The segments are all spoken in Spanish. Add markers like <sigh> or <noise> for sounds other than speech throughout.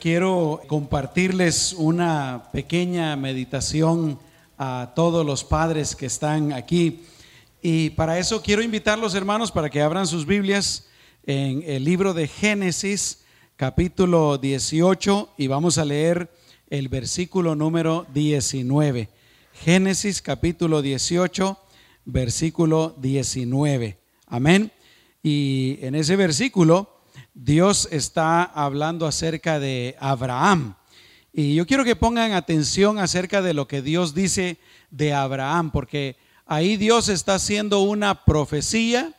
Quiero compartirles una pequeña meditación a todos los padres que están aquí. Y para eso quiero invitar a los hermanos para que abran sus Biblias en el libro de Génesis, capítulo 18, y vamos a leer el versículo número 19. Génesis, capítulo 18, versículo 19. Amén. Y en ese versículo Dios está hablando acerca de Abraham. Y yo quiero que pongan atención acerca de lo que Dios dice de Abraham, porque ahí Dios está haciendo una profecía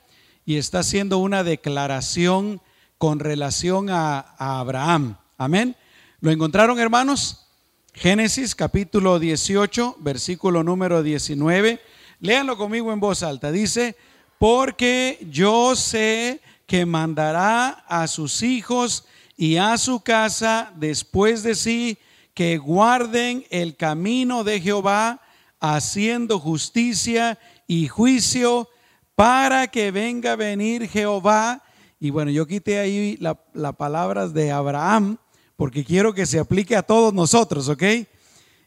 y está haciendo una declaración con relación a, Abraham. Amén. ¿Lo encontraron, hermanos? Génesis capítulo 18, versículo número 19. Léanlo conmigo en voz alta. Dice, porque yo sé que mandará a sus hijos y a su casa después de sí que guarden el camino de Jehová, haciendo justicia y juicio, para que venga a venir Jehová. Y bueno, yo quité ahí las la palabras de Abraham, porque quiero que se aplique a todos nosotros, ¿ok?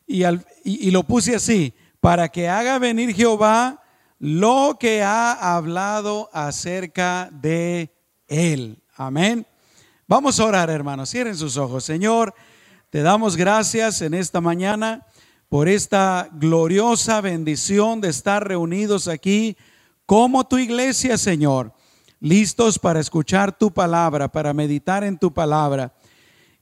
Y, y lo puse así, para que haga venir Jehová lo que ha hablado acerca de él. Amén. Vamos a orar, hermanos. Cierren sus ojos. Señor, te damos gracias en esta mañana por esta gloriosa bendición de estar reunidos aquí como tu iglesia, Señor, listos para escuchar tu palabra, para meditar en tu palabra.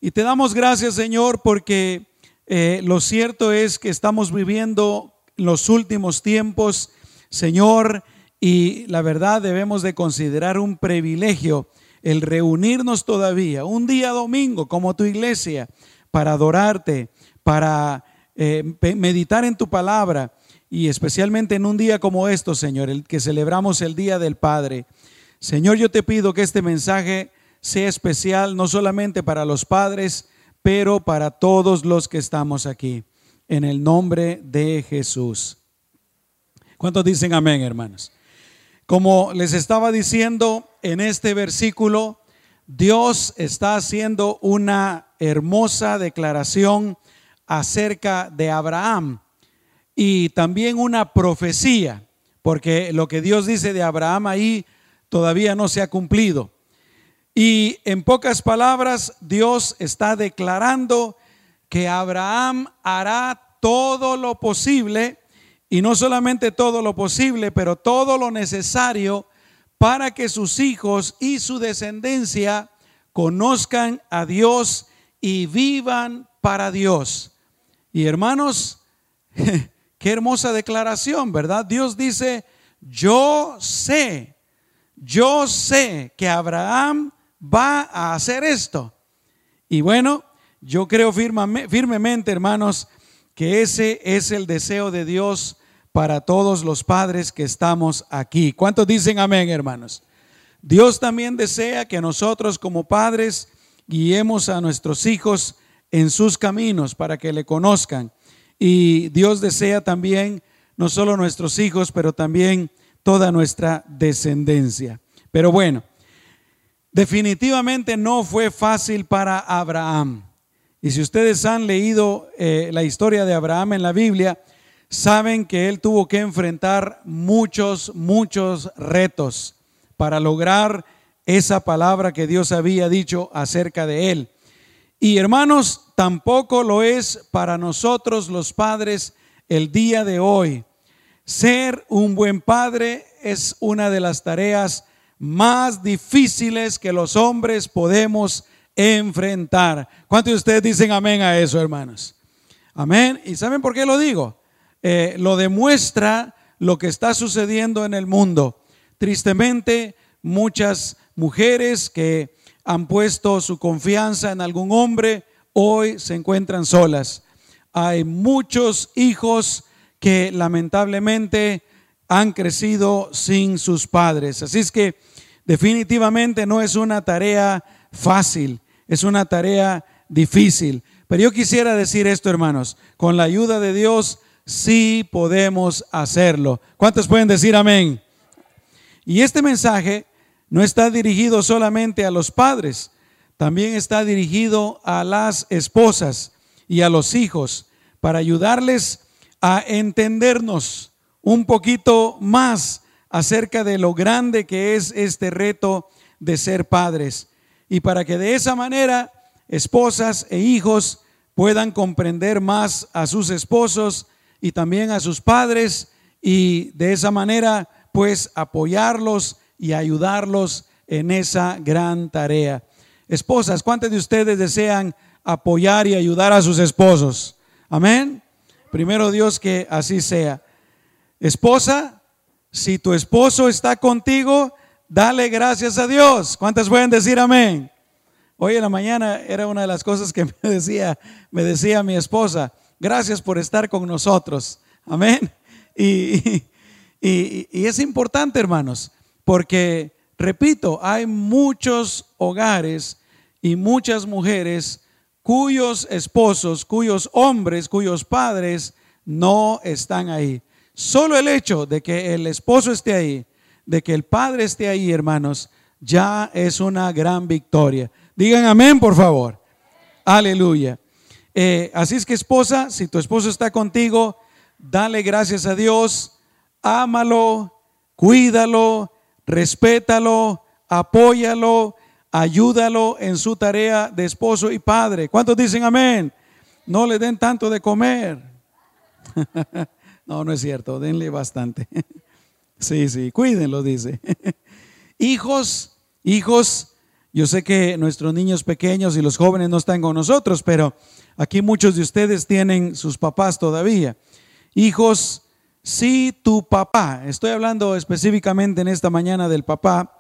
Y te damos gracias, Señor, porque eh, lo cierto es que estamos viviendo los últimos tiempos Señor, y la verdad debemos de considerar un privilegio el reunirnos todavía, un día domingo como tu iglesia, para adorarte, para eh, meditar en tu palabra y especialmente en un día como esto, Señor, el que celebramos el Día del Padre. Señor, yo te pido que este mensaje sea especial no solamente para los padres, pero para todos los que estamos aquí. En el nombre de Jesús. ¿Cuántos dicen amén, hermanos? Como les estaba diciendo en este versículo, Dios está haciendo una hermosa declaración acerca de Abraham y también una profecía, porque lo que Dios dice de Abraham ahí todavía no se ha cumplido. Y en pocas palabras, Dios está declarando que Abraham hará todo lo posible y no solamente todo lo posible, pero todo lo necesario para que sus hijos y su descendencia conozcan a Dios y vivan para Dios. Y hermanos, <laughs> qué hermosa declaración, ¿verdad? Dios dice, yo sé, yo sé que Abraham va a hacer esto. Y bueno, yo creo firmemente, hermanos, que ese es el deseo de Dios para todos los padres que estamos aquí. ¿Cuántos dicen amén, hermanos? Dios también desea que nosotros como padres guiemos a nuestros hijos en sus caminos para que le conozcan. Y Dios desea también no solo nuestros hijos, pero también toda nuestra descendencia. Pero bueno, definitivamente no fue fácil para Abraham. Y si ustedes han leído eh, la historia de Abraham en la Biblia, saben que él tuvo que enfrentar muchos, muchos retos para lograr esa palabra que Dios había dicho acerca de él. Y hermanos, tampoco lo es para nosotros los padres el día de hoy. Ser un buen padre es una de las tareas más difíciles que los hombres podemos enfrentar. ¿Cuántos de ustedes dicen amén a eso, hermanos? Amén. ¿Y saben por qué lo digo? Eh, lo demuestra lo que está sucediendo en el mundo. Tristemente, muchas mujeres que han puesto su confianza en algún hombre hoy se encuentran solas. Hay muchos hijos que lamentablemente han crecido sin sus padres. Así es que definitivamente no es una tarea fácil, es una tarea difícil. Pero yo quisiera decir esto, hermanos, con la ayuda de Dios sí podemos hacerlo. ¿Cuántos pueden decir amén? Y este mensaje no está dirigido solamente a los padres, también está dirigido a las esposas y a los hijos para ayudarles a entendernos un poquito más acerca de lo grande que es este reto de ser padres y para que de esa manera esposas e hijos puedan comprender más a sus esposos y también a sus padres y de esa manera pues apoyarlos y ayudarlos en esa gran tarea. Esposas, ¿cuántos de ustedes desean apoyar y ayudar a sus esposos? Amén. Primero Dios que así sea. Esposa, si tu esposo está contigo, dale gracias a Dios. ¿Cuántas pueden decir amén? Hoy en la mañana era una de las cosas que <laughs> me decía, me decía mi esposa, gracias por estar con nosotros. Amén. Y, y, es importante, hermanos, porque, repito, hay muchos hogares y muchas mujeres cuyos esposos, cuyos hombres, cuyos padres no están ahí. Solo el hecho de que el esposo esté ahí, de que el padre esté ahí, hermanos, ya es una gran victoria. Digan amén, por favor. Aleluya. Eh, así es que esposa, si tu esposo está contigo, dale gracias a Dios, ámalo, cuídalo, respétalo, apóyalo, ayúdalo en su tarea de esposo y padre. ¿Cuántos dicen amén? No le den tanto de comer. <laughs> no, no es cierto, denle bastante. <laughs> sí, sí, cuídenlo, dice. <laughs> hijos, hijos, yo sé que nuestros niños pequeños y los jóvenes no están con nosotros, pero aquí muchos de ustedes tienen sus papás todavía. Hijos, si tu papá, estoy hablando específicamente en esta mañana del papá,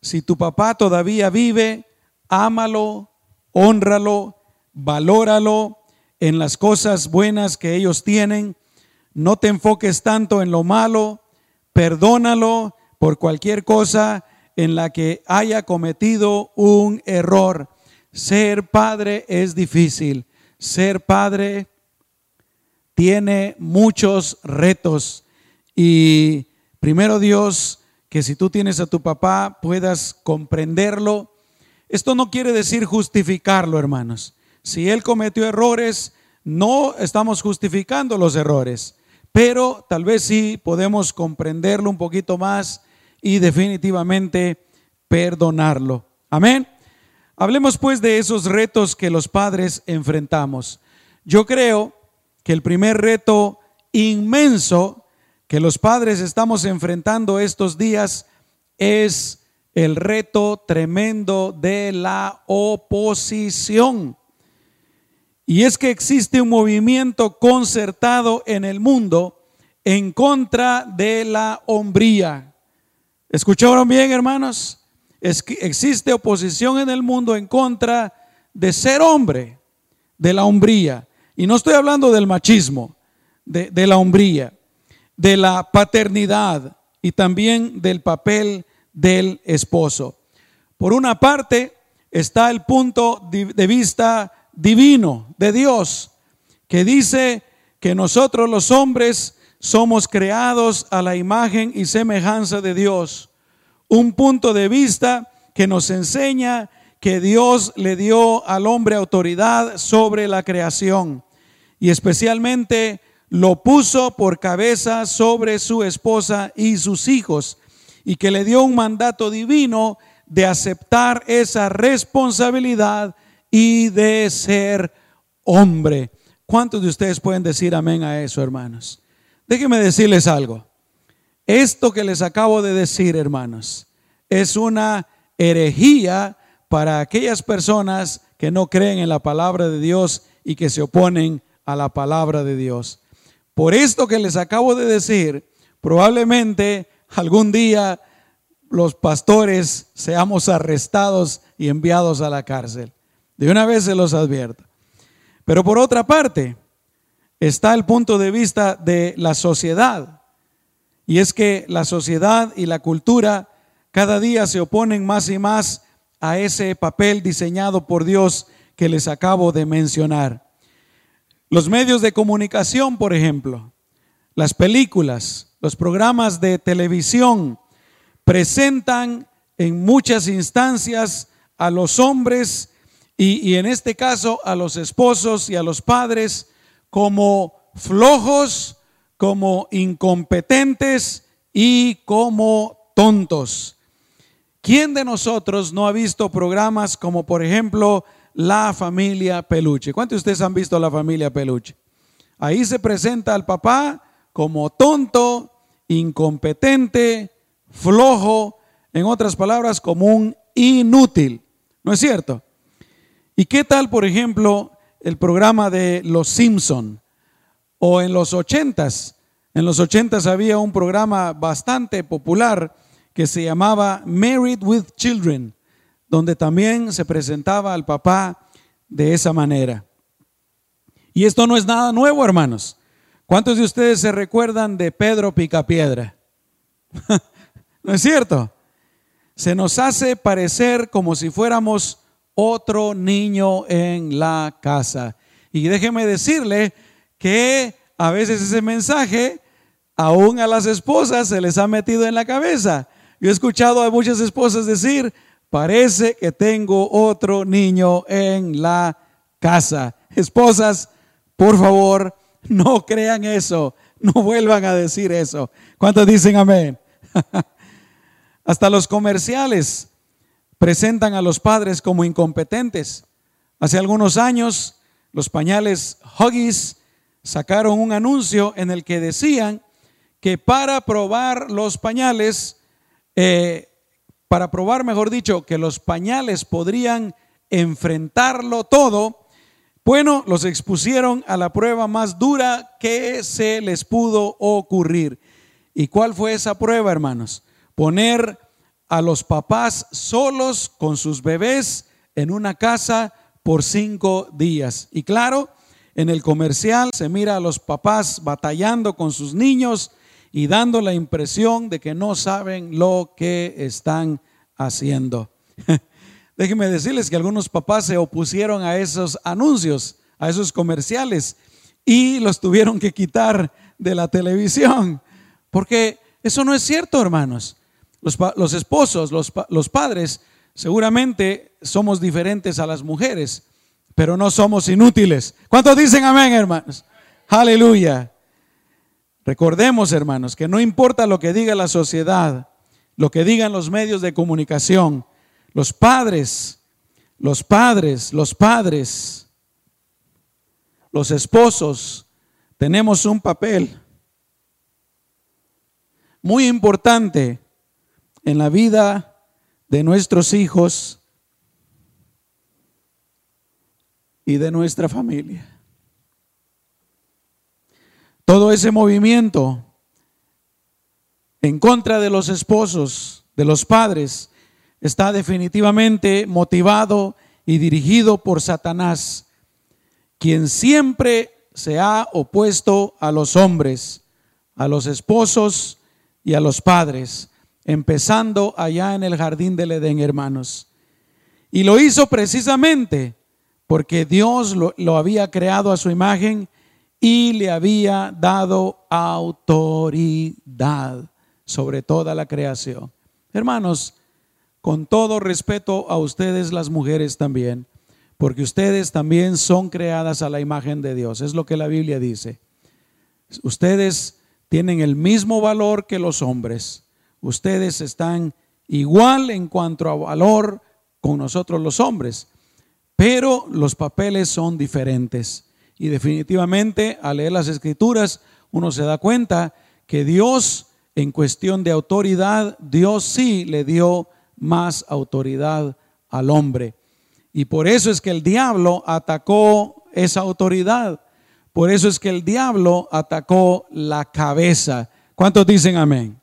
si tu papá todavía vive, ámalo, honralo, valóralo en las cosas buenas que ellos tienen. No te enfoques tanto en lo malo, perdónalo por cualquier cosa en la que haya cometido un error. Ser padre es difícil. Ser padre tiene muchos retos y primero Dios, que si tú tienes a tu papá puedas comprenderlo. Esto no quiere decir justificarlo, hermanos. Si él cometió errores, no estamos justificando los errores, pero tal vez sí podemos comprenderlo un poquito más y definitivamente perdonarlo. Amén. Hablemos pues de esos retos que los padres enfrentamos. Yo creo que el primer reto inmenso que los padres estamos enfrentando estos días es el reto tremendo de la oposición. Y es que existe un movimiento concertado en el mundo en contra de la hombría. ¿Escucharon bien, hermanos? Existe oposición en el mundo en contra de ser hombre, de la hombría. Y no estoy hablando del machismo, de, la hombría, de la paternidad y también del papel del esposo. Por una parte está el punto de vista divino de Dios, que dice que nosotros los hombres somos creados a la imagen y semejanza de Dios. Un punto de vista que nos enseña que Dios le dio al hombre autoridad sobre la creación y especialmente lo puso por cabeza sobre su esposa y sus hijos, y que le dio un mandato divino de aceptar esa responsabilidad y de ser hombre. ¿Cuántos de ustedes pueden decir amén a eso, hermanos? Déjenme decirles algo. Esto que les acabo de decir, hermanos, es una herejía para aquellas personas que no creen en la palabra de Dios y que se oponen a la palabra de Dios. Por esto que les acabo de decir, probablemente algún día los pastores seamos arrestados y enviados a la cárcel. De una vez se los advierto. Pero por otra parte, está el punto de vista de la sociedad. Y es que la sociedad y la cultura cada día se oponen más y más a ese papel diseñado por Dios que les acabo de mencionar. Los medios de comunicación, por ejemplo, las películas, los programas de televisión presentan en muchas instancias a los hombres y, en este caso a los esposos y a los padres como flojos, como incompetentes y como tontos. ¿Quién de nosotros no ha visto programas como por ejemplo La familia Peluche? ¿Cuántos de ustedes han visto La familia Peluche? Ahí se presenta al papá como tonto, incompetente, flojo, en otras palabras, como un inútil. ¿No es cierto? ¿Y qué tal, por ejemplo, el programa de Los Simpson? O en los ochentas. En los ochentas había un programa bastante popular que se llamaba Married with Children, donde también se presentaba al papá de esa manera. Y esto no es nada nuevo, hermanos. ¿Cuántos de ustedes se recuerdan de Pedro Picapiedra? <laughs> ¿No es cierto? Se nos hace parecer como si fuéramos otro niño en la casa. Y déjeme decirle que a veces ese mensaje aún a las esposas se les ha metido en la cabeza. Yo he escuchado a muchas esposas decir, parece que tengo otro niño en la casa. Esposas, por favor, no crean eso, no vuelvan a decir eso. ¿Cuántos dicen amén? <laughs> Hasta los comerciales presentan a los padres como incompetentes. Hace algunos años, los pañales Huggies sacaron un anuncio en el que decían que para probar los pañales, eh, para probar, mejor dicho, que los pañales podrían enfrentarlo todo, bueno, los expusieron a la prueba más dura que se les pudo ocurrir. ¿Y cuál fue esa prueba, hermanos? Poner a los papás solos con sus bebés en una casa por cinco días. Y claro, en el comercial se mira a los papás batallando con sus niños y dando la impresión de que no saben lo que están haciendo. <laughs> Déjenme decirles que algunos papás se opusieron a esos anuncios, a esos comerciales, y los tuvieron que quitar de la televisión. Porque eso no es cierto, hermanos. Los, esposos, los, los padres, seguramente somos diferentes a las mujeres, pero no somos inútiles. ¿Cuántos dicen amén, hermanos? Aleluya. Recordemos, hermanos, que no importa lo que diga la sociedad, lo que digan los medios de comunicación, los padres, los padres, los padres, los esposos, tenemos un papel muy importante en la vida de nuestros hijos y de nuestra familia. Todo ese movimiento en contra de los esposos, de los padres, está definitivamente motivado y dirigido por Satanás, quien siempre se ha opuesto a los hombres, a los esposos y a los padres, empezando allá en el jardín del Edén, hermanos. Y lo hizo precisamente porque Dios lo, lo había creado a su imagen y le había dado autoridad sobre toda la creación. Hermanos, con todo respeto a ustedes las mujeres también, porque ustedes también son creadas a la imagen de Dios, es lo que la Biblia dice. Ustedes tienen el mismo valor que los hombres, ustedes están igual en cuanto a valor con nosotros los hombres, pero los papeles son diferentes. Y definitivamente al leer las escrituras uno se da cuenta que Dios en cuestión de autoridad, Dios sí le dio más autoridad al hombre. Y por eso es que el diablo atacó esa autoridad. Por eso es que el diablo atacó la cabeza. ¿Cuántos dicen amén?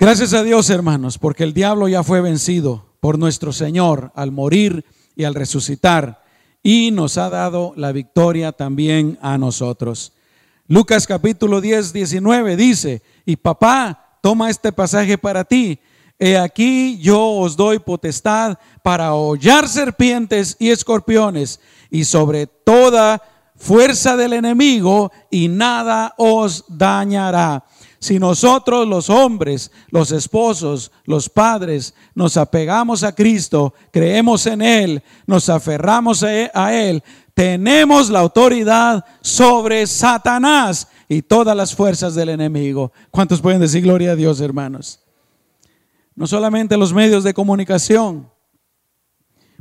Gracias a Dios, hermanos, porque el diablo ya fue vencido por nuestro Señor al morir y al resucitar y nos ha dado la victoria también a nosotros. Lucas capítulo 10, 19 dice, y papá, toma este pasaje para ti. He aquí yo os doy potestad para hollar serpientes y escorpiones y sobre toda fuerza del enemigo y nada os dañará. Si nosotros los hombres, los esposos, los padres, nos apegamos a Cristo, creemos en Él, nos aferramos a Él, tenemos la autoridad sobre Satanás y todas las fuerzas del enemigo. ¿Cuántos pueden decir gloria a Dios, hermanos? No solamente los medios de comunicación,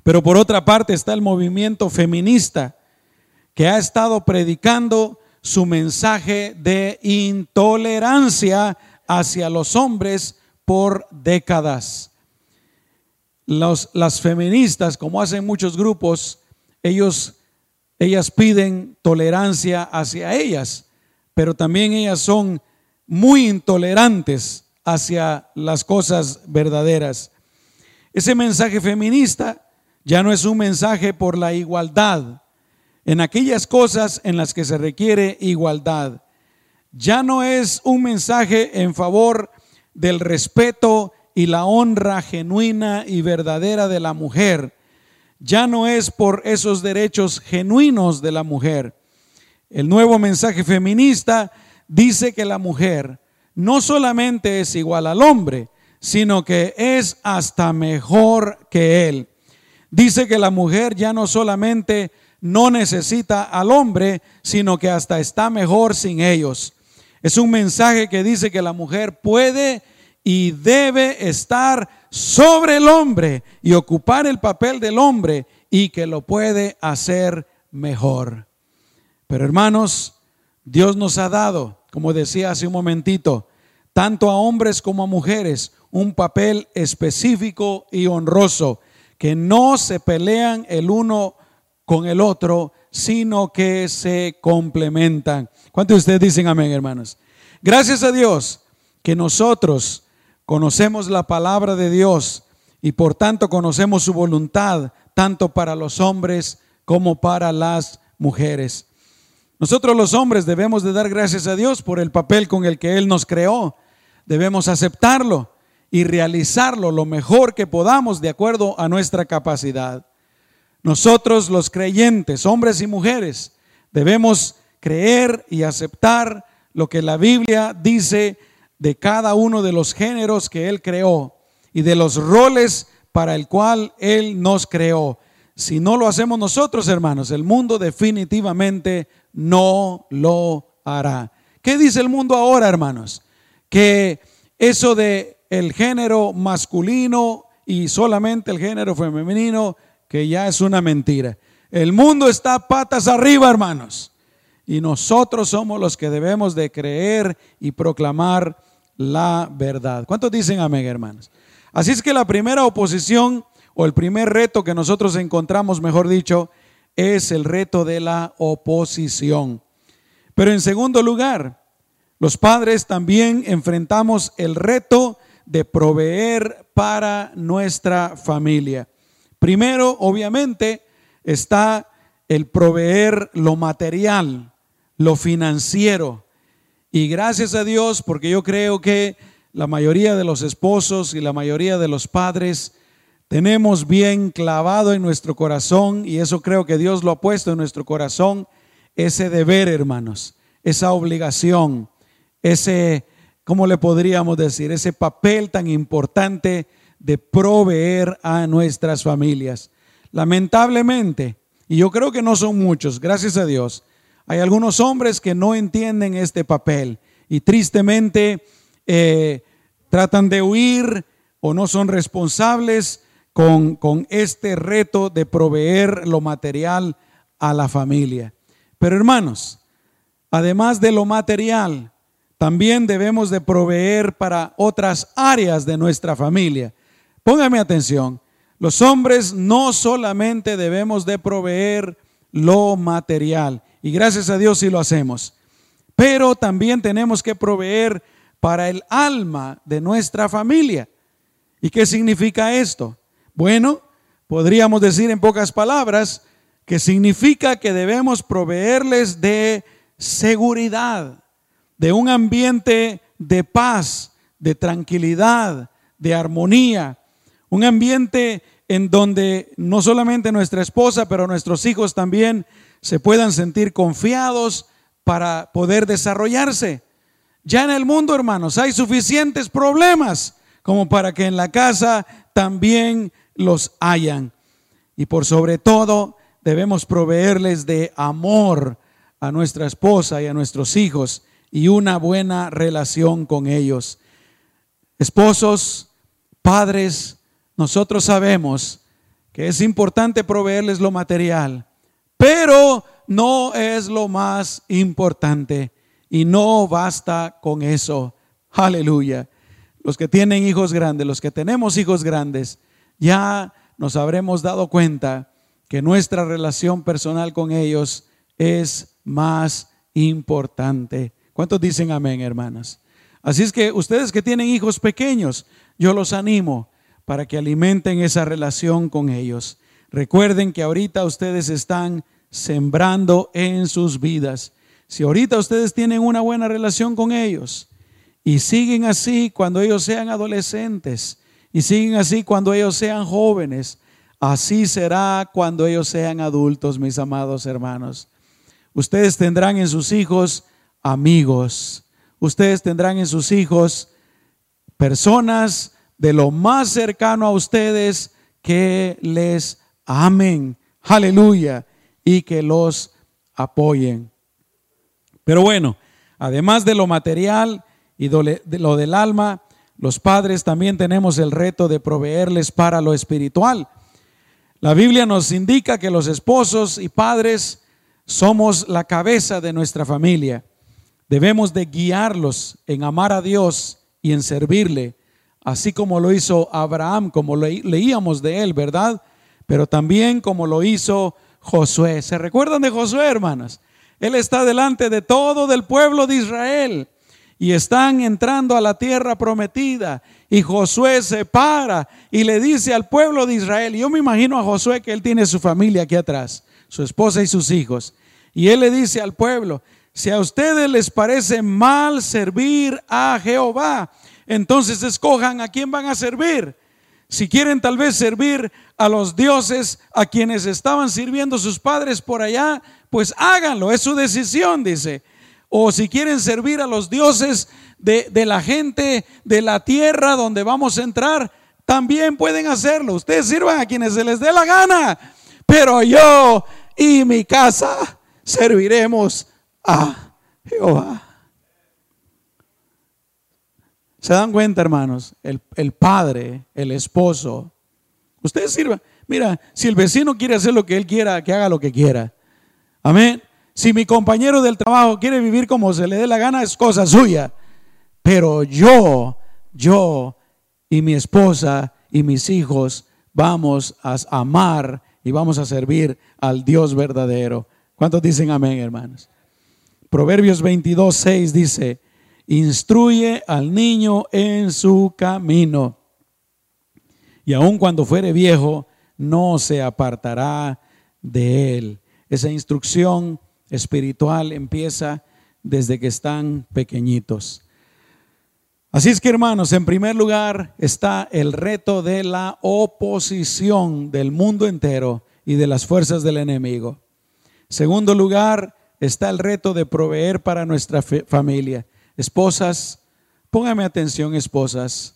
pero por otra parte está el movimiento feminista que ha estado predicando su mensaje de intolerancia hacia los hombres por décadas. las feministas, como hacen muchos grupos, ellos, ellas piden tolerancia hacia ellas, pero también ellas son muy intolerantes hacia las cosas verdaderas. Ese mensaje feminista ya no es un mensaje por la igualdad, en aquellas cosas en las que se requiere igualdad. Ya no es un mensaje en favor del respeto y la honra genuina y verdadera de la mujer. Ya no es por esos derechos genuinos de la mujer. El nuevo mensaje feminista dice que la mujer no solamente es igual al hombre, sino que es hasta mejor que él. Dice que la mujer ya no solamente no necesita al hombre, sino que hasta está mejor sin ellos. Es un mensaje que dice que la mujer puede y debe estar sobre el hombre y ocupar el papel del hombre y que lo puede hacer mejor. Pero hermanos, Dios nos ha dado, como decía hace un momentito, tanto a hombres como a mujeres, un papel específico y honroso, que no se pelean el uno con el otro, sino que se complementan. ¿Cuántos de ustedes dicen amén, hermanos? Gracias a Dios que nosotros conocemos la palabra de Dios y por tanto conocemos su voluntad, tanto para los hombres como para las mujeres. Nosotros los hombres debemos de dar gracias a Dios por el papel con el que Él nos creó. Debemos aceptarlo y realizarlo lo mejor que podamos de acuerdo a nuestra capacidad. Nosotros los creyentes, hombres y mujeres, debemos creer y aceptar lo que la Biblia dice de cada uno de los géneros que Él creó y de los roles para el cual Él nos creó. Si no lo hacemos nosotros, hermanos, el mundo definitivamente no lo hará. ¿Qué dice el mundo ahora, hermanos? Que eso de el género masculino y solamente el género femenino que ya es una mentira. El mundo está patas arriba, hermanos. Y nosotros somos los que debemos de creer y proclamar la verdad. ¿Cuántos dicen amén, hermanos? Así es que la primera oposición o el primer reto que nosotros encontramos, mejor dicho, es el reto de la oposición. Pero en segundo lugar, los padres también enfrentamos el reto de proveer para nuestra familia. Primero, obviamente, está el proveer lo material, lo financiero. Y gracias a Dios, porque yo creo que la mayoría de los esposos y la mayoría de los padres tenemos bien clavado en nuestro corazón, y eso creo que Dios lo ha puesto en nuestro corazón, ese deber, hermanos, esa obligación, ese, ¿cómo le podríamos decir? Ese papel tan importante de proveer a nuestras familias. Lamentablemente, y yo creo que no son muchos, gracias a Dios, hay algunos hombres que no entienden este papel y tristemente eh, tratan de huir o no son responsables con, con este reto de proveer lo material a la familia. Pero hermanos, además de lo material, también debemos de proveer para otras áreas de nuestra familia. Póngame atención, los hombres no solamente debemos de proveer lo material, y gracias a Dios si lo hacemos, pero también tenemos que proveer para el alma de nuestra familia. ¿Y qué significa esto? Bueno, podríamos decir en pocas palabras que significa que debemos proveerles de seguridad, de un ambiente de paz, de tranquilidad, de armonía, un ambiente en donde no solamente nuestra esposa, pero nuestros hijos también se puedan sentir confiados para poder desarrollarse. Ya en el mundo, hermanos, hay suficientes problemas como para que en la casa también los hayan. Y por sobre todo, debemos proveerles de amor a nuestra esposa y a nuestros hijos y una buena relación con ellos. Esposos, padres, nosotros sabemos que es importante proveerles lo material, pero no es lo más importante y no basta con eso. Aleluya. Los que tienen hijos grandes, los que tenemos hijos grandes, ya nos habremos dado cuenta que nuestra relación personal con ellos es más importante. ¿Cuántos dicen amén, hermanas? Así es que ustedes que tienen hijos pequeños, yo los animo para que alimenten esa relación con ellos. Recuerden que ahorita ustedes están sembrando en sus vidas. Si ahorita ustedes tienen una buena relación con ellos y siguen así cuando ellos sean adolescentes y siguen así cuando ellos sean jóvenes, así será cuando ellos sean adultos, mis amados hermanos. Ustedes tendrán en sus hijos amigos. Ustedes tendrán en sus hijos personas de lo más cercano a ustedes que les amen. Aleluya. Y que los apoyen. Pero bueno, además de lo material y de lo del alma, los padres también tenemos el reto de proveerles para lo espiritual. La Biblia nos indica que los esposos y padres somos la cabeza de nuestra familia. Debemos de guiarlos en amar a Dios y en servirle, así como lo hizo Abraham, como leíamos de él, ¿verdad? Pero también como lo hizo Josué. ¿Se recuerdan de Josué, hermanas? Él está delante de todo el pueblo de Israel y están entrando a la tierra prometida. Y Josué se para y le dice al pueblo de Israel, yo me imagino a Josué que él tiene su familia aquí atrás, su esposa y sus hijos. Y él le dice al pueblo, si a ustedes les parece mal servir a Jehová, entonces escojan a quién van a servir. Si quieren tal vez servir a los dioses a quienes estaban sirviendo sus padres por allá, pues háganlo, es su decisión, dice. O si quieren servir a los dioses de, de, la gente de la tierra donde vamos a entrar, también pueden hacerlo. Ustedes sirvan a quienes se les dé la gana. Pero yo y mi casa serviremos a Jehová. ¿Se dan cuenta, hermanos? El, el padre, el esposo. Ustedes sirvan. Mira, si el vecino quiere hacer lo que él quiera, que haga lo que quiera. Amén. Si mi compañero del trabajo quiere vivir como se le dé la gana, es cosa suya. Pero yo, yo y mi esposa y mis hijos vamos a amar y vamos a servir al Dios verdadero. ¿Cuántos dicen amén, hermanos? Proverbios 22, 6 dice, instruye al niño en su camino. Y aun cuando fuere viejo, no se apartará de él. Esa instrucción espiritual empieza desde que están pequeñitos. Así es que hermanos, en primer lugar está el reto de la oposición del mundo entero y de las fuerzas del enemigo. Segundo lugar está el reto de proveer para nuestra familia. Esposas, póngame atención esposas,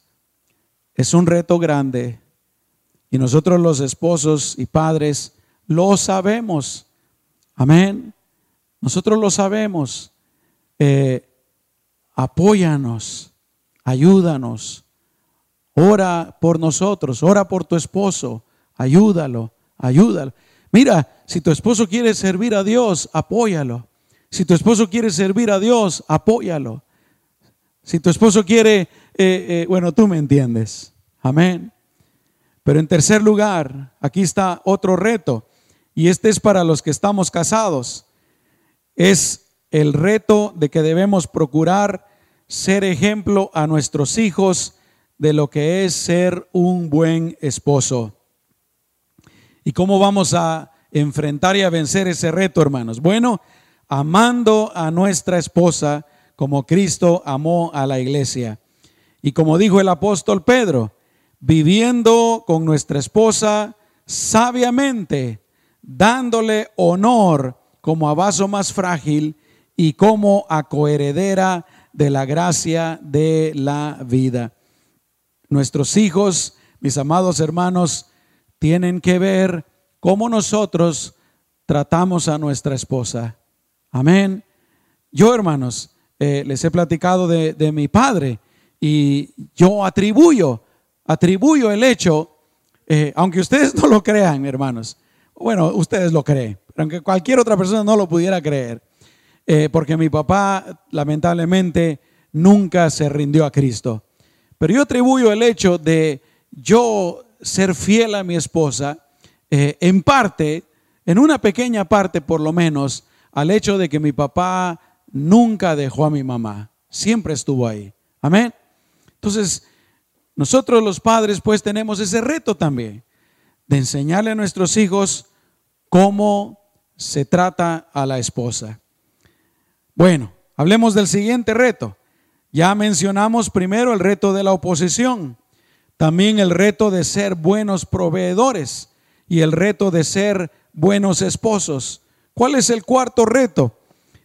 es un reto grande y nosotros los esposos y padres lo sabemos. Amén. Nosotros lo sabemos. Eh, apóyanos, ayúdanos, ora por nosotros, ora por tu esposo, ayúdalo, ayúdalo. Mira, si tu esposo quiere servir a Dios, apóyalo. Si tu esposo quiere servir a Dios, apóyalo. Si tu esposo quiere, eh, eh, bueno, tú me entiendes. Amén. Pero en tercer lugar, aquí está otro reto, y este es para los que estamos casados es el reto de que debemos procurar ser ejemplo a nuestros hijos de lo que es ser un buen esposo. ¿Y cómo vamos a enfrentar y a vencer ese reto, hermanos? Bueno, amando a nuestra esposa como Cristo amó a la iglesia. Y como dijo el apóstol Pedro, viviendo con nuestra esposa sabiamente, dándole honor como a vaso más frágil y como a coheredera de la gracia de la vida. Nuestros hijos, mis amados hermanos, tienen que ver cómo nosotros tratamos a nuestra esposa. Amén. Yo, hermanos, eh, les he platicado de, de mi padre y yo atribuyo, atribuyo el hecho, eh, aunque ustedes <laughs> no lo crean, hermanos, bueno, ustedes lo creen, aunque cualquier otra persona no lo pudiera creer, eh, porque mi papá lamentablemente nunca se rindió a Cristo. Pero yo atribuyo el hecho de yo ser fiel a mi esposa, en parte, en una pequeña parte por lo menos, al hecho de que mi papá nunca dejó a mi mamá, siempre estuvo ahí. Amén. Entonces, nosotros los padres pues tenemos ese reto también de enseñarle a nuestros hijos cómo se trata a la esposa. Bueno, hablemos del siguiente reto. Ya mencionamos primero el reto de la oposición, también el reto de ser buenos proveedores y el reto de ser buenos esposos. ¿Cuál es el cuarto reto?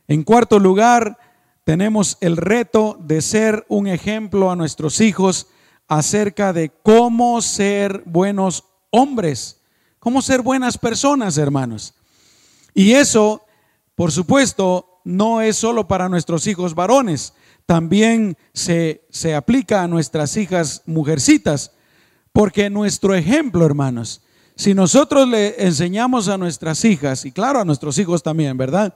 En cuarto lugar, tenemos el reto de ser un ejemplo a nuestros hijos acerca de cómo ser buenos hombres, cómo ser buenas personas, hermanos. Y eso, por supuesto, no es solo para nuestros hijos varones, también se, se aplica a nuestras hijas mujercitas, porque nuestro ejemplo, hermanos, si nosotros le enseñamos a nuestras hijas, y claro a nuestros hijos también, ¿verdad?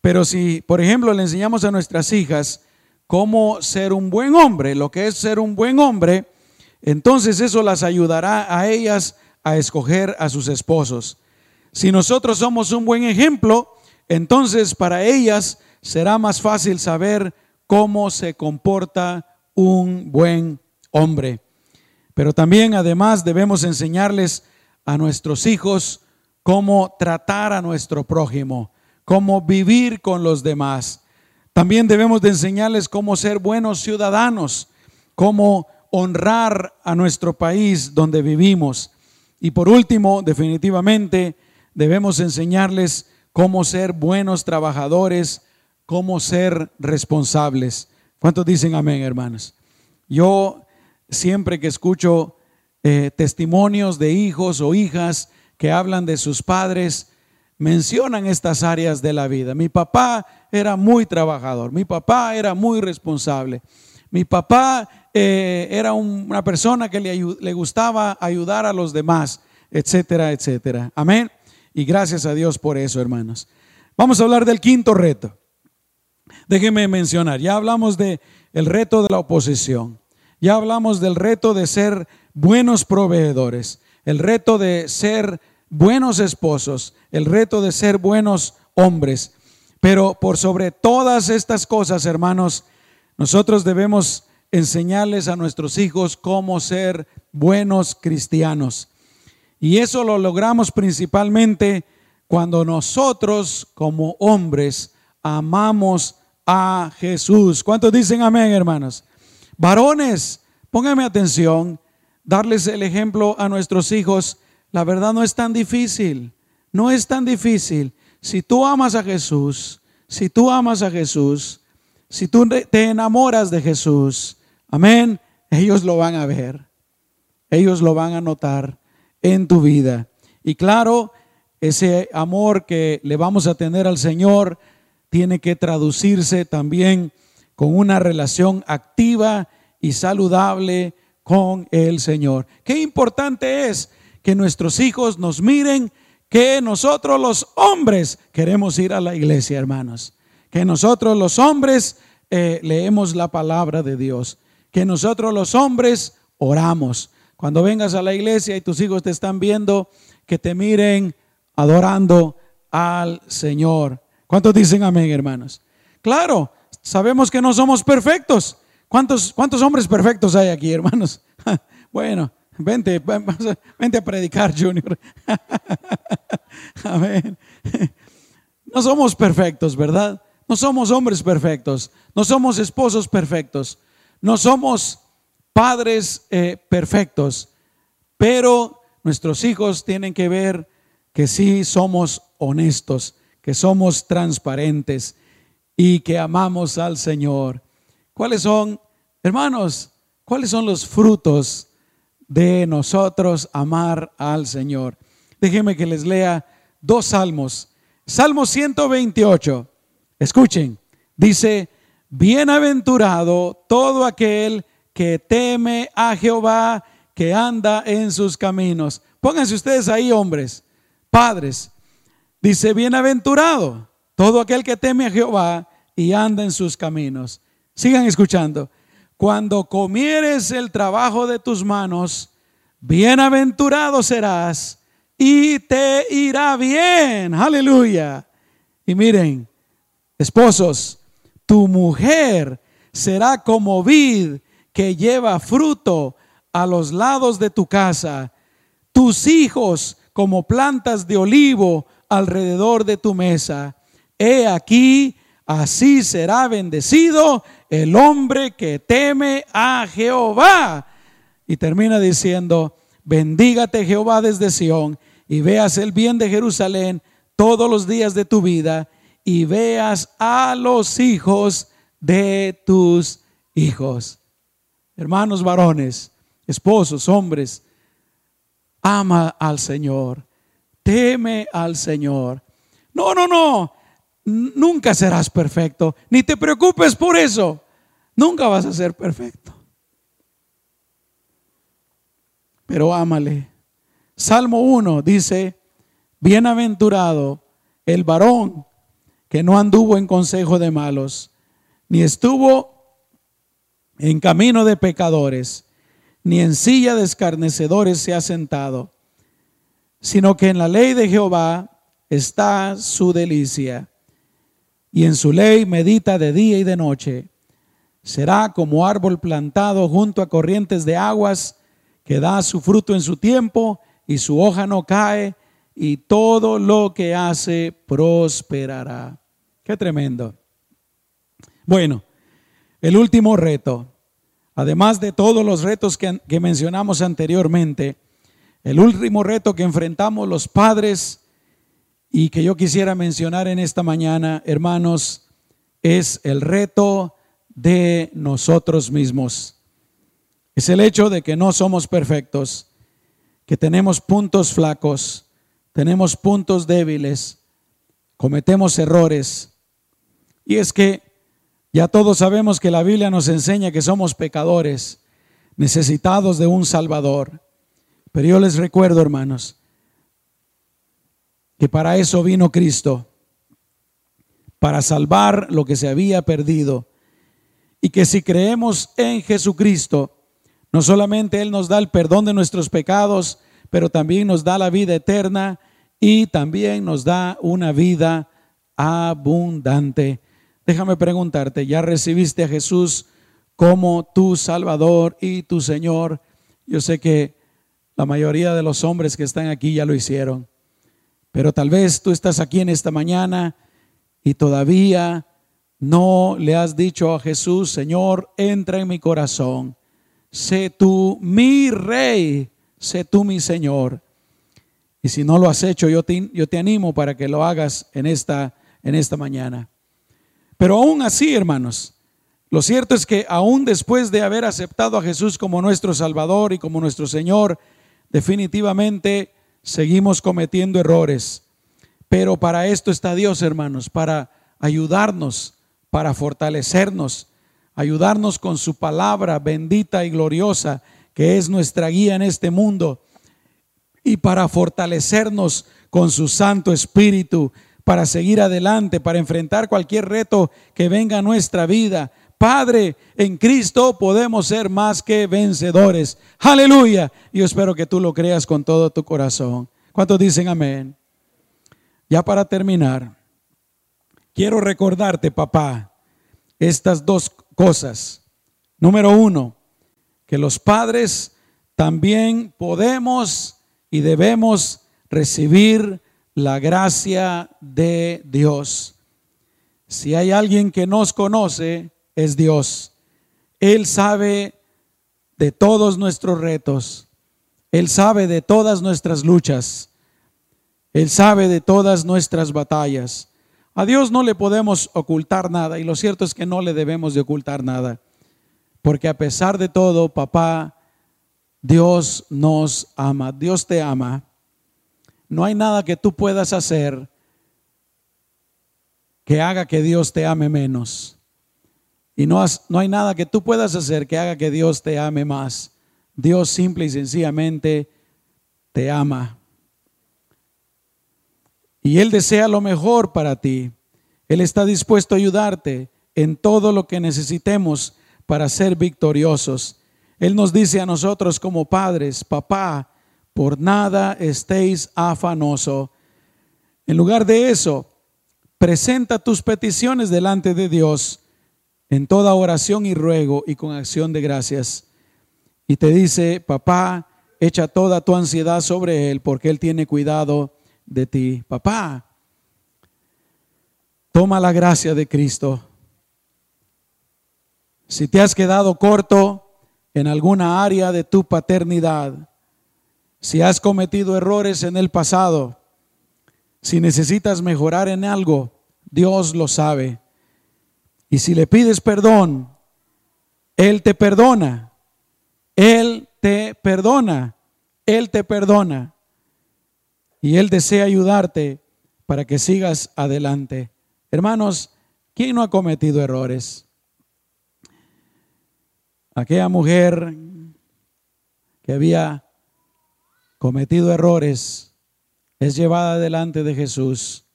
Pero si, por ejemplo, le enseñamos a nuestras hijas cómo ser un buen hombre, lo que es ser un buen hombre, entonces eso las ayudará a ellas a escoger a sus esposos. Si nosotros somos un buen ejemplo, entonces para ellas será más fácil saber cómo se comporta un buen hombre. Pero también además debemos enseñarles a nuestros hijos cómo tratar a nuestro prójimo cómo vivir con los demás. También debemos de enseñarles cómo ser buenos ciudadanos, cómo honrar a nuestro país donde vivimos. Y por último, definitivamente, debemos enseñarles cómo ser buenos trabajadores, cómo ser responsables. ¿Cuántos dicen amén, hermanos? Yo siempre que escucho eh, testimonios de hijos o hijas que hablan de sus padres, mencionan estas áreas de la vida. Mi papá era muy trabajador, mi papá era muy responsable, mi papá eh, era una persona que le, gustaba ayudar a los demás, etcétera, etcétera. Amén. Y gracias a Dios por eso, hermanos. Vamos a hablar del quinto reto. Déjenme mencionar, ya hablamos de el reto de la oposición. Ya hablamos del reto de ser buenos proveedores, el reto de ser buenos esposos, el reto de ser buenos hombres. Pero por sobre todas estas cosas, hermanos, nosotros debemos enseñarles a nuestros hijos cómo ser buenos cristianos. Y eso lo logramos principalmente cuando nosotros como hombres amamos a Jesús. ¿Cuántos dicen amén, hermanos? Varones, pónganme atención, darles el ejemplo a nuestros hijos la verdad no es tan difícil, no es tan difícil. Si tú amas a Jesús, si tú amas a Jesús, si tú te enamoras de Jesús, amén, ellos lo van a ver, ellos lo van a notar en tu vida. Y claro, ese amor que le vamos a tener al Señor tiene que traducirse también con una relación activa y saludable con el Señor. Qué importante es que nuestros hijos nos miren que nosotros los hombres queremos ir a la iglesia, hermanos. Que nosotros los hombres eh, leemos la palabra de Dios. Que nosotros los hombres oramos. Cuando vengas a la iglesia y tus hijos te están viendo, que te miren adorando al Señor. ¿Cuántos dicen amén, hermanos? Claro, sabemos que no somos perfectos. ¿Cuántos, cuántos hombres perfectos hay aquí, hermanos? <laughs> bueno, Vente, a predicar, Junior. <laughs> Amén. No somos perfectos, ¿verdad? No somos hombres perfectos, no somos esposos perfectos, no somos padres eh, perfectos, pero nuestros hijos tienen que ver que sí somos honestos, que somos transparentes y que amamos al Señor. ¿Cuáles son, hermanos, cuáles son los frutos de nosotros amar al Señor? Déjenme que les lea dos salmos. Salmo 128. Escuchen, dice, bienaventurado todo aquel que teme a Jehová, que anda en sus caminos. Pónganse ustedes ahí, hombres, padres. Dice, bienaventurado todo aquel que teme a Jehová y anda en sus caminos. Sigan escuchando. Cuando comieres el trabajo de tus manos, bienaventurado serás y te irá bien. Aleluya. Y miren, esposos, tu mujer será como vid que lleva fruto a los lados de tu casa, tus hijos como plantas de olivo alrededor de tu mesa. He aquí, así será bendecido el hombre que teme a Jehová. Y termina diciendo, bendígate Jehová desde Sión y veas el bien de Jerusalén todos los días de tu vida y veas a los hijos de tus hijos. Hermanos varones, esposos, hombres, ama al Señor, teme al Señor. No, no, no, nunca serás perfecto, ni te preocupes por eso, nunca vas a ser perfecto. Pero ámale. Salmo 1 dice, bienaventurado el varón que no anduvo en consejo de malos, ni estuvo en camino de pecadores, ni en silla de escarnecedores se ha sentado, sino que en la ley de Jehová está su delicia, y en su ley medita de día y de noche. Será como árbol plantado junto a corrientes de aguas, que da su fruto en su tiempo, y su hoja no cae y todo lo que hace prosperará. Qué tremendo. Bueno, el último reto, además de todos los retos que, mencionamos anteriormente, el último reto que enfrentamos los padres y que yo quisiera mencionar en esta mañana, hermanos, es el reto de nosotros mismos. Es el hecho de que no somos perfectos que tenemos puntos flacos, tenemos puntos débiles, cometemos errores. Y es que ya todos sabemos que la Biblia nos enseña que somos pecadores, necesitados de un Salvador. Pero yo les recuerdo, hermanos, que para eso vino Cristo, para salvar lo que se había perdido. Y que si creemos en Jesucristo, no solamente Él nos da el perdón de nuestros pecados, pero también nos da la vida eterna y también nos da una vida abundante. Déjame preguntarte, ¿ya recibiste a Jesús como tu Salvador y tu Señor? Yo sé que la mayoría de los hombres que están aquí ya lo hicieron, pero tal vez tú estás aquí en esta mañana y todavía no le has dicho a Jesús, Señor, entra en mi corazón sé tú mi rey, sé tú mi Señor. Y si no lo has hecho, yo te, yo te animo para que lo hagas en esta, en esta mañana. Pero aún así, hermanos, lo cierto es que aún después de haber aceptado a Jesús como nuestro Salvador y como nuestro Señor, definitivamente seguimos cometiendo errores. Pero para esto está Dios, hermanos, para ayudarnos, para fortalecernos, ayudarnos con su palabra bendita y gloriosa, que es nuestra guía en este mundo, y para fortalecernos con su Santo Espíritu, para seguir adelante, para enfrentar cualquier reto que venga a nuestra vida. Padre, en Cristo podemos ser más que vencedores. Aleluya. Yo espero que tú lo creas con todo tu corazón. ¿Cuántos dicen amén? Ya para terminar, quiero recordarte, papá, estas dos cosas. Número uno, que los padres también podemos y debemos recibir la gracia de Dios. Si hay alguien que nos conoce, es Dios. Él sabe de todos nuestros retos. Él sabe de todas nuestras luchas. Él sabe de todas nuestras batallas. A Dios no le podemos ocultar nada y lo cierto es que no le debemos de ocultar nada. Porque a pesar de todo, papá, Dios nos ama, Dios te ama. No hay nada que tú puedas hacer que haga que Dios te ame menos. Y no, no hay nada que tú puedas hacer que haga que Dios te ame más. Dios simple y sencillamente te ama. Y Él desea lo mejor para ti. Él está dispuesto a ayudarte en todo lo que necesitemos para ser victoriosos. Él nos dice a nosotros como padres, papá, por nada estéis afanoso. En lugar de eso, presenta tus peticiones delante de Dios en toda oración y ruego y con acción de gracias. Y te dice, papá, echa toda tu ansiedad sobre Él porque Él tiene cuidado de ti. Papá, toma la gracia de Cristo. Si te has quedado corto en alguna área de tu paternidad, si has cometido errores en el pasado, si necesitas mejorar en algo, Dios lo sabe. Y si le pides perdón, Él te perdona. Él te perdona. Él te perdona. Y Él desea ayudarte para que sigas adelante. Hermanos, ¿quién no ha cometido errores? Aquella mujer que había cometido errores es llevada delante de Jesús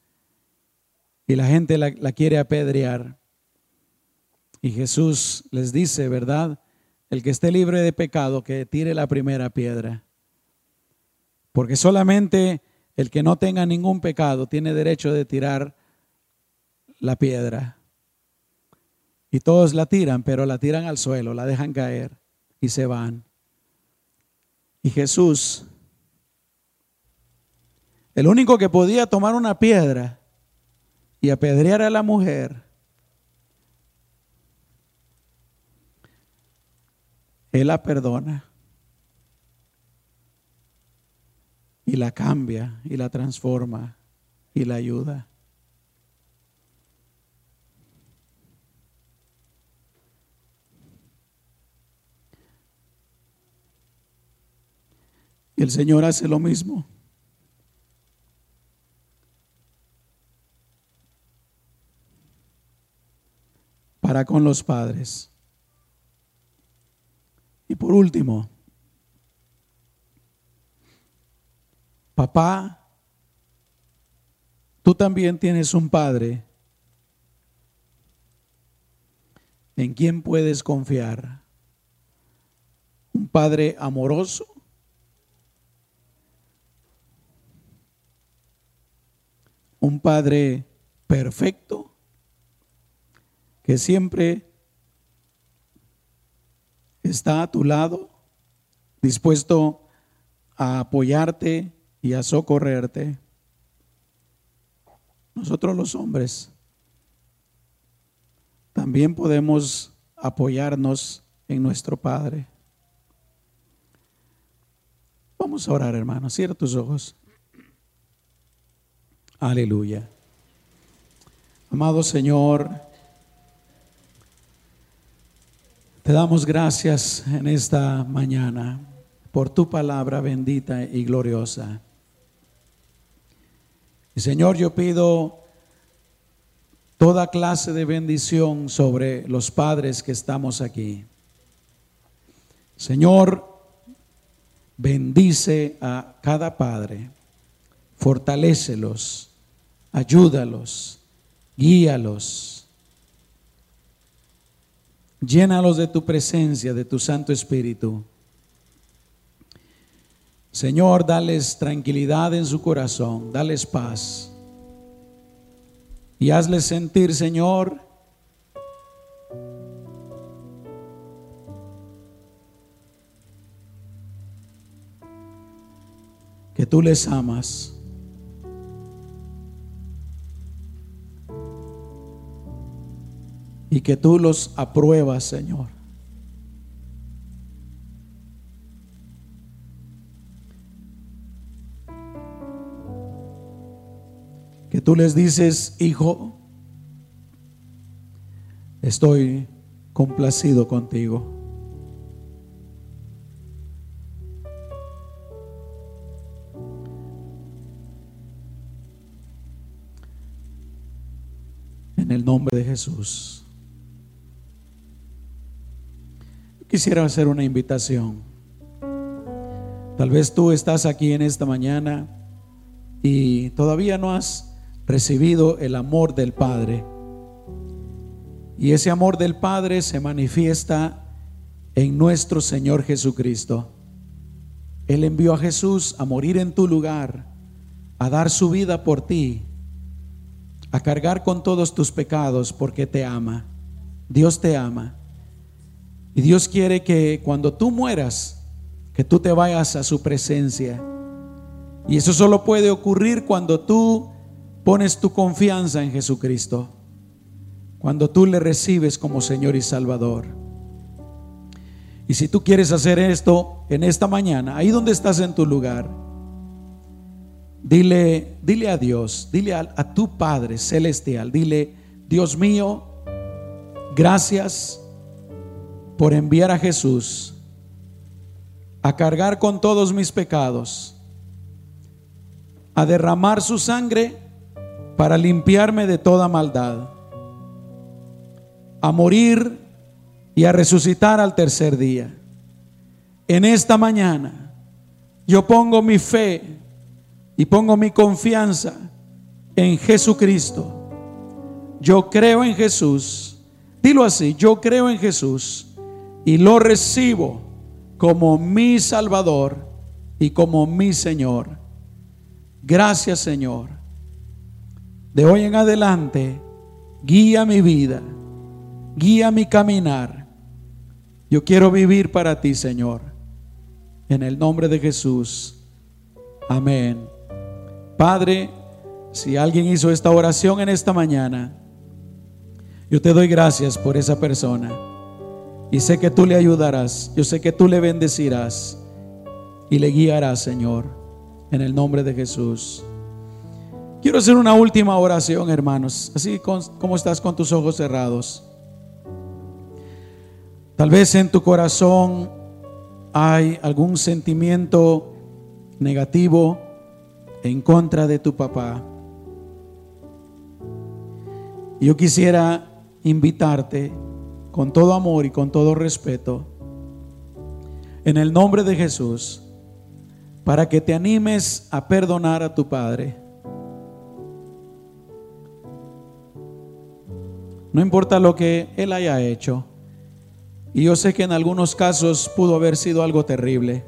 y la gente la, la, quiere apedrear. Y Jesús les dice, ¿verdad? El que esté libre de pecado, que tire la primera piedra. Porque solamente el que no tenga ningún pecado tiene derecho de tirar la piedra. Y todos la tiran, pero la tiran al suelo, la dejan caer y se van. Y Jesús, el único que podía tomar una piedra y apedrear a la mujer, Él la perdona y la cambia y la transforma y la ayuda. El Señor hace lo mismo. Para con los padres. Y por último, papá, tú también tienes un padre en quien puedes confiar. Un padre amoroso un Padre perfecto que siempre está a tu lado, dispuesto a apoyarte y a socorrerte. Nosotros los hombres también podemos apoyarnos en nuestro Padre. Vamos a orar, hermanos. Cierra tus ojos. Aleluya. Amado Señor, te damos gracias en esta mañana por tu palabra bendita y gloriosa. Y Señor, yo pido toda clase de bendición sobre los padres que estamos aquí. Señor, bendice a cada padre fortalécelos, ayúdalos, guíalos, llénalos de tu presencia, de tu Santo Espíritu. Señor, dales tranquilidad en su corazón, dales paz. Y hazles sentir, Señor, que tú les amas. Y que tú los apruebas, Señor. Que tú les dices, hijo, estoy complacido contigo. En el nombre de Jesús. Quisiera hacer una invitación. Tal vez tú estás aquí en esta mañana y todavía no has recibido el amor del Padre. Y ese amor del Padre se manifiesta en nuestro Señor Jesucristo. Él envió a Jesús a morir en tu lugar, a dar su vida por ti, a cargar con todos tus pecados porque te ama. Dios te ama. Y Dios quiere que cuando tú mueras, que tú te vayas a su presencia. Y eso solo puede ocurrir cuando tú pones tu confianza en Jesucristo, cuando tú le recibes como Señor y Salvador. Y si tú quieres hacer esto en esta mañana, ahí donde estás en tu lugar, dile, dile a Dios, dile a, a tu Padre celestial, dile, Dios mío, gracias por enviar a Jesús a cargar con todos mis pecados, a derramar su sangre para limpiarme de toda maldad, a morir y a resucitar al tercer día. En esta mañana yo pongo mi fe y pongo mi confianza en Jesucristo. Yo creo en Jesús. Dilo así, yo creo en Jesús y lo recibo como mi Salvador y como mi Señor. Gracias Señor. De hoy en adelante, guía mi vida, guía mi caminar. Yo quiero vivir para ti, Señor. En el nombre de Jesús. Amén. Padre, si alguien hizo esta oración en esta mañana, yo te doy gracias por esa persona. Y sé que tú le ayudarás. Yo sé que tú le bendecirás y le guiarás, Señor, en el nombre de Jesús. Quiero hacer una última oración, hermanos. Así como estás con tus ojos cerrados. Tal vez en tu corazón hay algún sentimiento negativo en contra de tu papá. Yo quisiera invitarte con todo amor y con todo respeto, en el nombre de Jesús, para que te animes a perdonar a tu Padre. No importa lo que Él haya hecho. Y yo sé que en algunos casos pudo haber sido algo terrible.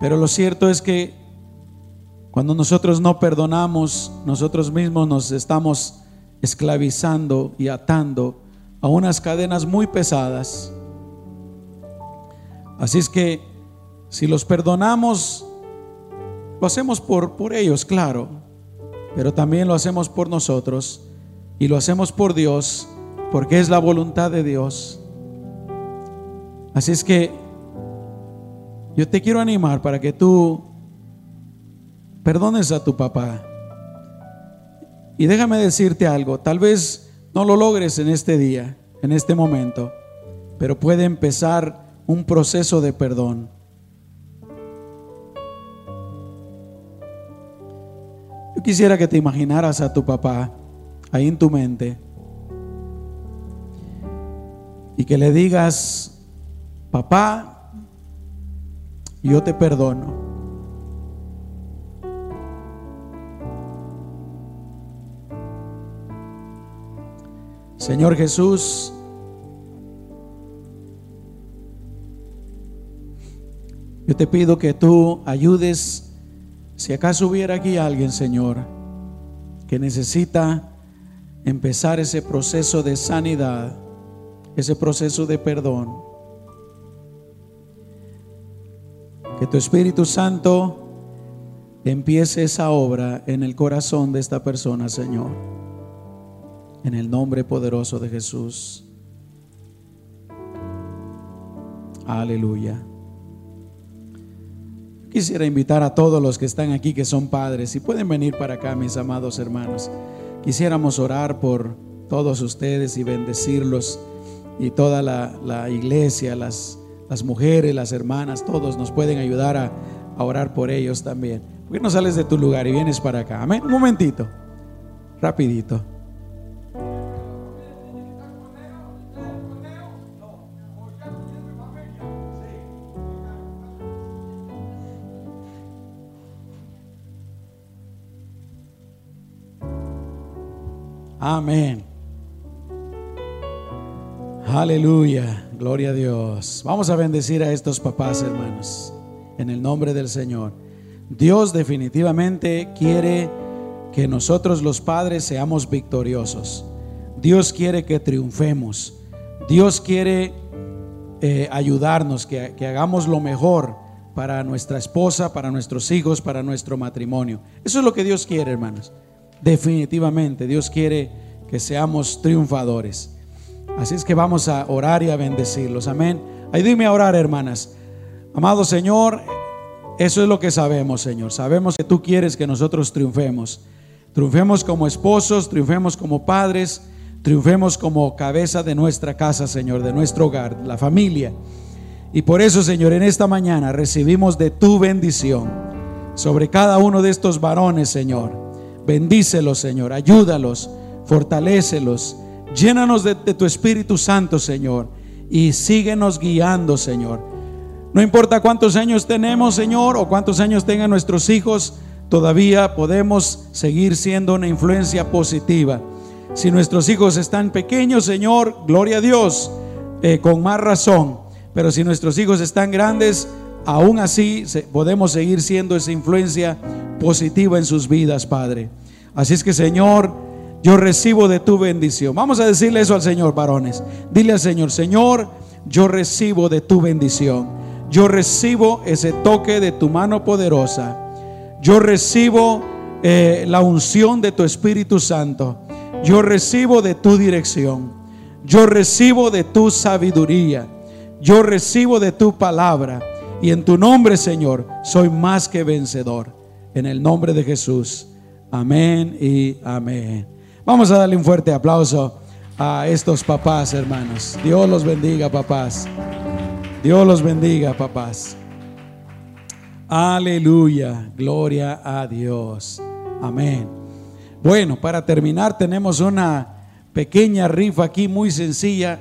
Pero lo cierto es que cuando nosotros no perdonamos, nosotros mismos nos estamos esclavizando y atando a unas cadenas muy pesadas. Así es que si los perdonamos, lo hacemos por, por ellos, claro, pero también lo hacemos por nosotros y lo hacemos por Dios, porque es la voluntad de Dios. Así es que yo te quiero animar para que tú perdones a tu papá. Y déjame decirte algo, tal vez no lo logres en este día, en este momento, pero puede empezar un proceso de perdón. Yo quisiera que te imaginaras a tu papá ahí en tu mente y que le digas, papá, yo te perdono. Señor Jesús, yo te pido que tú ayudes, si acaso hubiera aquí alguien, Señor, que necesita empezar ese proceso de sanidad, ese proceso de perdón. Que tu Espíritu Santo empiece esa obra en el corazón de esta persona, Señor. En el nombre poderoso de Jesús. Aleluya. Quisiera invitar a todos los que están aquí que son padres y pueden venir para acá, mis amados hermanos. Quisiéramos orar por todos ustedes y bendecirlos y toda la, iglesia, las, mujeres, las hermanas, todos nos pueden ayudar a, a orar por ellos también. ¿Por qué no sales de tu lugar y vienes para acá? Amén. Un momentito, rapidito. Amén. Aleluya. Gloria a Dios. Vamos a bendecir a estos papás, hermanos, en el nombre del Señor. Dios definitivamente quiere que nosotros los padres seamos victoriosos. Dios quiere que triunfemos. Dios quiere eh, ayudarnos, que, que hagamos lo mejor para nuestra esposa, para nuestros hijos, para nuestro matrimonio. Eso es lo que Dios quiere, hermanos. Definitivamente, Dios quiere que seamos triunfadores. Así es que vamos a orar y a bendecirlos. Amén. Ayúdeme a orar, hermanas. Amado Señor, eso es lo que sabemos, Señor. Sabemos que tú quieres que nosotros triunfemos. Triunfemos como esposos, triunfemos como padres, triunfemos como cabeza de nuestra casa, Señor, de nuestro hogar, la familia. Y por eso, Señor, en esta mañana recibimos de tu bendición sobre cada uno de estos varones, Señor. Bendícelos, Señor, ayúdalos, fortalécelos, llénanos de, tu Espíritu Santo, Señor, y síguenos guiando, Señor. No importa cuántos años tenemos, Señor, o cuántos años tengan nuestros hijos, todavía podemos seguir siendo una influencia positiva. Si nuestros hijos están pequeños, Señor, gloria a Dios, eh, con más razón. Pero si nuestros hijos están grandes, aún así podemos seguir siendo esa influencia positiva en sus vidas, Padre. Así es que, Señor, yo recibo de tu bendición. Vamos a decirle eso al Señor, varones. Dile al Señor, Señor, yo recibo de tu bendición. Yo recibo ese toque de tu mano poderosa. Yo recibo eh, la unción de tu Espíritu Santo. Yo recibo de tu dirección. Yo recibo de tu sabiduría. Yo recibo de tu palabra. Y en tu nombre, Señor, soy más que vencedor. En el nombre de Jesús. Amén y amén. Vamos a darle un fuerte aplauso a estos papás, hermanos. Dios los bendiga, papás. Dios los bendiga, papás. Aleluya. Gloria a Dios. Amén. Bueno, para terminar tenemos una pequeña rifa aquí muy sencilla